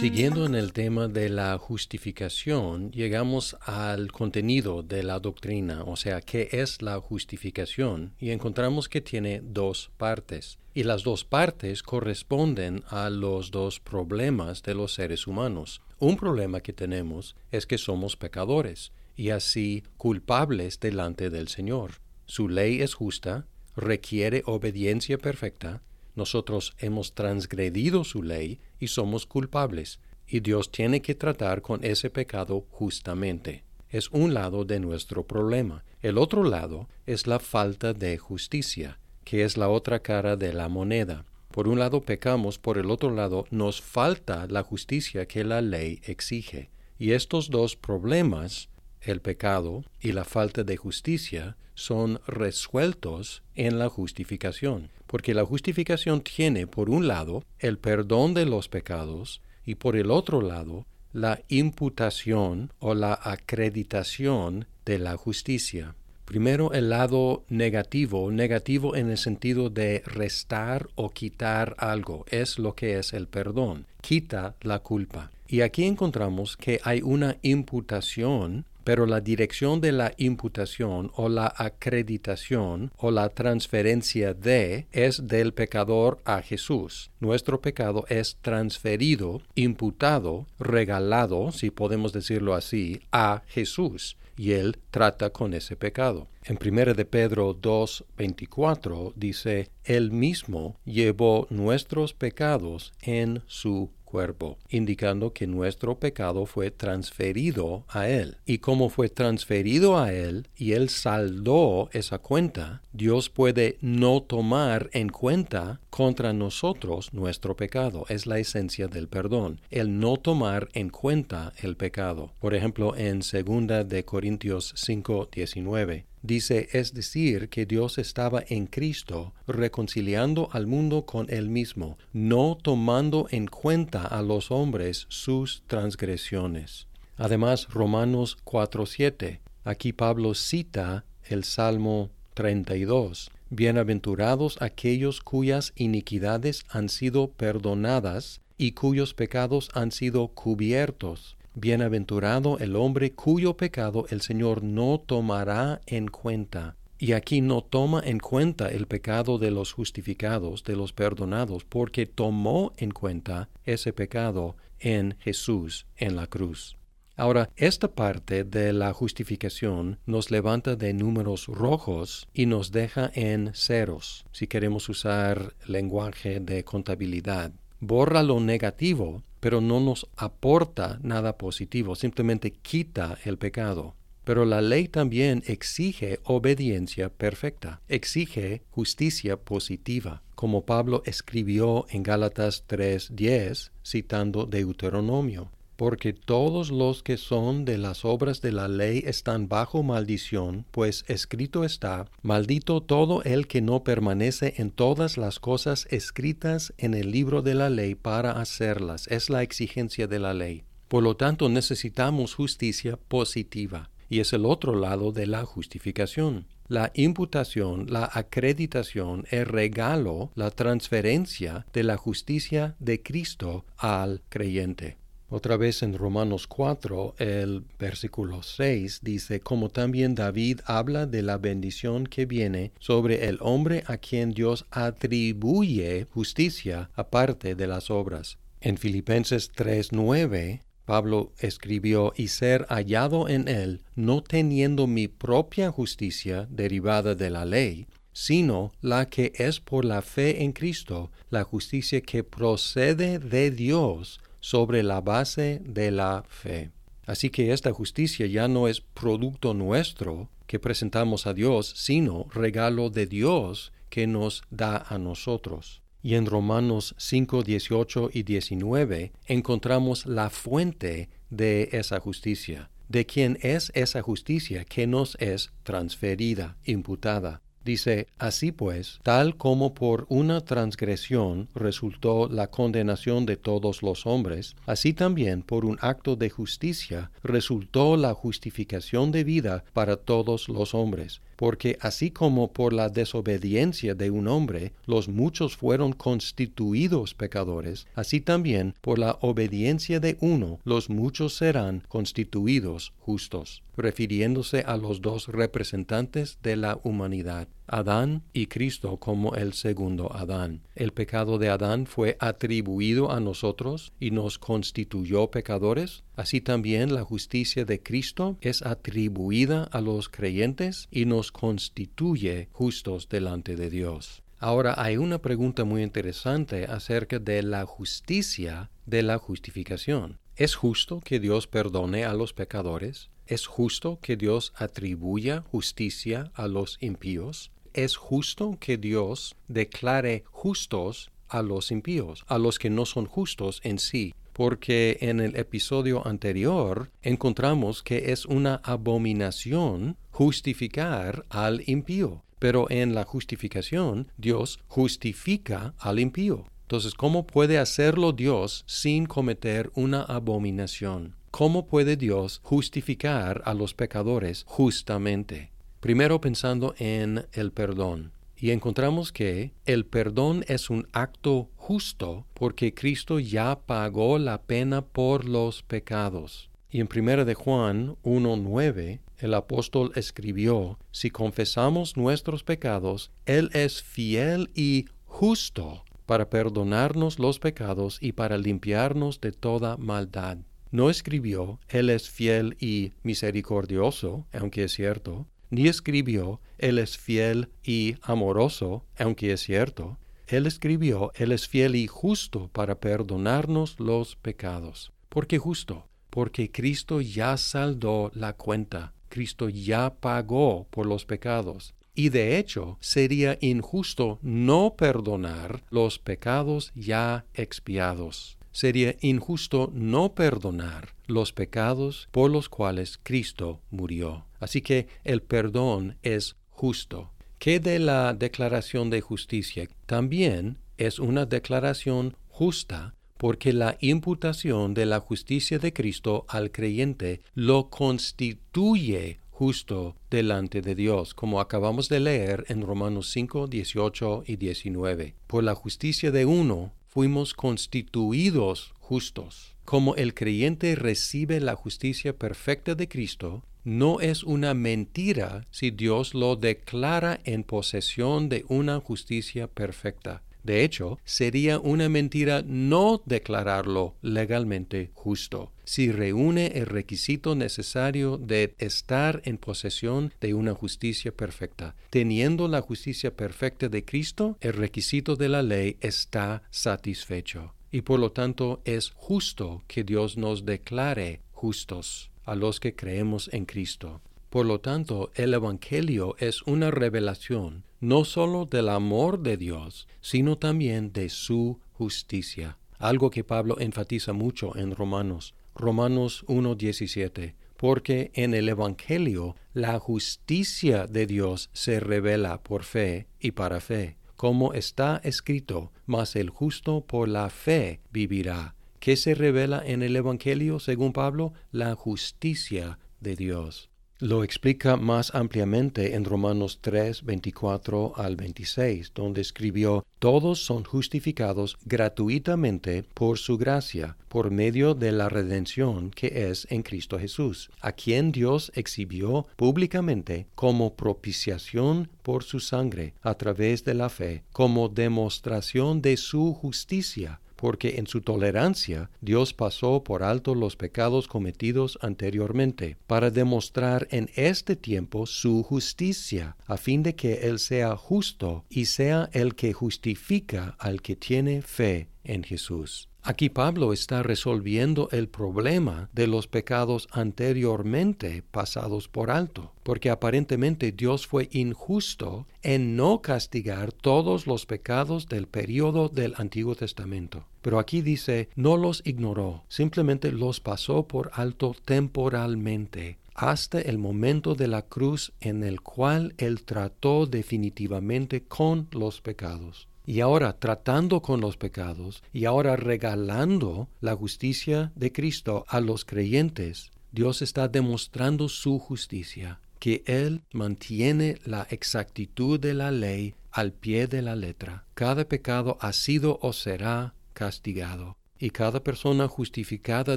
Siguiendo en el tema de la justificación, llegamos al contenido de la doctrina, o sea, qué es la justificación, y encontramos que tiene dos partes. Y las dos partes corresponden a los dos problemas de los seres humanos. Un problema que tenemos es que somos pecadores, y así culpables delante del Señor. Su ley es justa, requiere obediencia perfecta, nosotros hemos transgredido su ley y somos culpables, y Dios tiene que tratar con ese pecado justamente. Es un lado de nuestro problema. El otro lado es la falta de justicia, que es la otra cara de la moneda. Por un lado pecamos, por el otro lado nos falta la justicia que la ley exige. Y estos dos problemas, el pecado y la falta de justicia, son resueltos en la justificación porque la justificación tiene, por un lado, el perdón de los pecados y por el otro lado, la imputación o la acreditación de la justicia. Primero el lado negativo, negativo en el sentido de restar o quitar algo, es lo que es el perdón, quita la culpa. Y aquí encontramos que hay una imputación pero la dirección de la imputación o la acreditación o la transferencia de es del pecador a Jesús. Nuestro pecado es transferido, imputado, regalado, si podemos decirlo así, a Jesús y él trata con ese pecado. En 1 de Pedro 2:24 dice, Él mismo llevó nuestros pecados en su cuerpo, indicando que nuestro pecado fue transferido a Él. Y como fue transferido a Él y Él saldó esa cuenta, Dios puede no tomar en cuenta contra nosotros nuestro pecado. Es la esencia del perdón, el no tomar en cuenta el pecado. Por ejemplo, en 2 de Corintios 5:19 Dice, es decir, que Dios estaba en Cristo reconciliando al mundo con él mismo, no tomando en cuenta a los hombres sus transgresiones. Además, Romanos 4:7. Aquí Pablo cita el Salmo 32. Bienaventurados aquellos cuyas iniquidades han sido perdonadas y cuyos pecados han sido cubiertos. Bienaventurado el hombre cuyo pecado el Señor no tomará en cuenta. Y aquí no toma en cuenta el pecado de los justificados, de los perdonados, porque tomó en cuenta ese pecado en Jesús, en la cruz. Ahora, esta parte de la justificación nos levanta de números rojos y nos deja en ceros, si queremos usar lenguaje de contabilidad. Borra lo negativo pero no nos aporta nada positivo, simplemente quita el pecado. Pero la ley también exige obediencia perfecta, exige justicia positiva, como Pablo escribió en Gálatas 3:10, citando Deuteronomio porque todos los que son de las obras de la ley están bajo maldición, pues escrito está, maldito todo el que no permanece en todas las cosas escritas en el libro de la ley para hacerlas. Es la exigencia de la ley. Por lo tanto, necesitamos justicia positiva, y es el otro lado de la justificación. La imputación, la acreditación, el regalo, la transferencia de la justicia de Cristo al creyente. Otra vez en Romanos 4, el versículo 6 dice, como también David habla de la bendición que viene sobre el hombre a quien Dios atribuye justicia aparte de las obras. En Filipenses 3:9, Pablo escribió, y ser hallado en él, no teniendo mi propia justicia derivada de la ley, sino la que es por la fe en Cristo, la justicia que procede de Dios, sobre la base de la fe. Así que esta justicia ya no es producto nuestro que presentamos a Dios, sino regalo de Dios que nos da a nosotros. Y en Romanos 5, 18 y 19 encontramos la fuente de esa justicia, de quién es esa justicia que nos es transferida, imputada. Dice, así pues, tal como por una transgresión resultó la condenación de todos los hombres, así también por un acto de justicia resultó la justificación de vida para todos los hombres porque así como por la desobediencia de un hombre los muchos fueron constituidos pecadores, así también por la obediencia de uno los muchos serán constituidos justos, refiriéndose a los dos representantes de la humanidad. Adán y Cristo como el segundo Adán. El pecado de Adán fue atribuido a nosotros y nos constituyó pecadores. Así también la justicia de Cristo es atribuida a los creyentes y nos constituye justos delante de Dios. Ahora hay una pregunta muy interesante acerca de la justicia de la justificación. ¿Es justo que Dios perdone a los pecadores? ¿Es justo que Dios atribuya justicia a los impíos? ¿Es justo que Dios declare justos a los impíos, a los que no son justos en sí? porque en el episodio anterior encontramos que es una abominación justificar al impío, pero en la justificación Dios justifica al impío. Entonces, ¿cómo puede hacerlo Dios sin cometer una abominación? ¿Cómo puede Dios justificar a los pecadores justamente? Primero pensando en el perdón y encontramos que el perdón es un acto justo porque Cristo ya pagó la pena por los pecados. Y en 1 de Juan 1.9 el apóstol escribió, si confesamos nuestros pecados, Él es fiel y justo para perdonarnos los pecados y para limpiarnos de toda maldad. No escribió, Él es fiel y misericordioso, aunque es cierto, ni escribió, Él es fiel y amoroso, aunque es cierto. Él escribió, Él es fiel y justo para perdonarnos los pecados. ¿Por qué justo? Porque Cristo ya saldó la cuenta, Cristo ya pagó por los pecados. Y de hecho sería injusto no perdonar los pecados ya expiados sería injusto no perdonar los pecados por los cuales Cristo murió. Así que el perdón es justo. ¿Qué de la declaración de justicia? También es una declaración justa porque la imputación de la justicia de Cristo al creyente lo constituye justo delante de Dios, como acabamos de leer en Romanos 5, 18 y 19. Por la justicia de uno fuimos constituidos justos. Como el creyente recibe la justicia perfecta de Cristo, no es una mentira si Dios lo declara en posesión de una justicia perfecta. De hecho, sería una mentira no declararlo legalmente justo, si reúne el requisito necesario de estar en posesión de una justicia perfecta. Teniendo la justicia perfecta de Cristo, el requisito de la ley está satisfecho. Y por lo tanto es justo que Dios nos declare justos a los que creemos en Cristo. Por lo tanto, el Evangelio es una revelación no sólo del amor de Dios, sino también de su justicia, algo que Pablo enfatiza mucho en Romanos, Romanos 1.17, porque en el Evangelio la justicia de Dios se revela por fe y para fe, como está escrito, mas el justo por la fe vivirá. ¿Qué se revela en el Evangelio, según Pablo? La justicia de Dios. Lo explica más ampliamente en Romanos 3, 24 al 26, donde escribió, Todos son justificados gratuitamente por su gracia, por medio de la redención que es en Cristo Jesús, a quien Dios exhibió públicamente como propiciación por su sangre, a través de la fe, como demostración de su justicia porque en su tolerancia Dios pasó por alto los pecados cometidos anteriormente, para demostrar en este tiempo su justicia, a fin de que Él sea justo y sea el que justifica al que tiene fe en Jesús. Aquí Pablo está resolviendo el problema de los pecados anteriormente pasados por alto, porque aparentemente Dios fue injusto en no castigar todos los pecados del período del Antiguo Testamento. Pero aquí dice, no los ignoró, simplemente los pasó por alto temporalmente hasta el momento de la cruz en el cual Él trató definitivamente con los pecados. Y ahora tratando con los pecados y ahora regalando la justicia de Cristo a los creyentes, Dios está demostrando su justicia, que Él mantiene la exactitud de la ley al pie de la letra. Cada pecado ha sido o será castigado, y cada persona justificada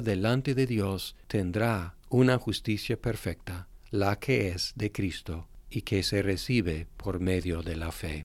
delante de Dios tendrá una justicia perfecta, la que es de Cristo y que se recibe por medio de la fe.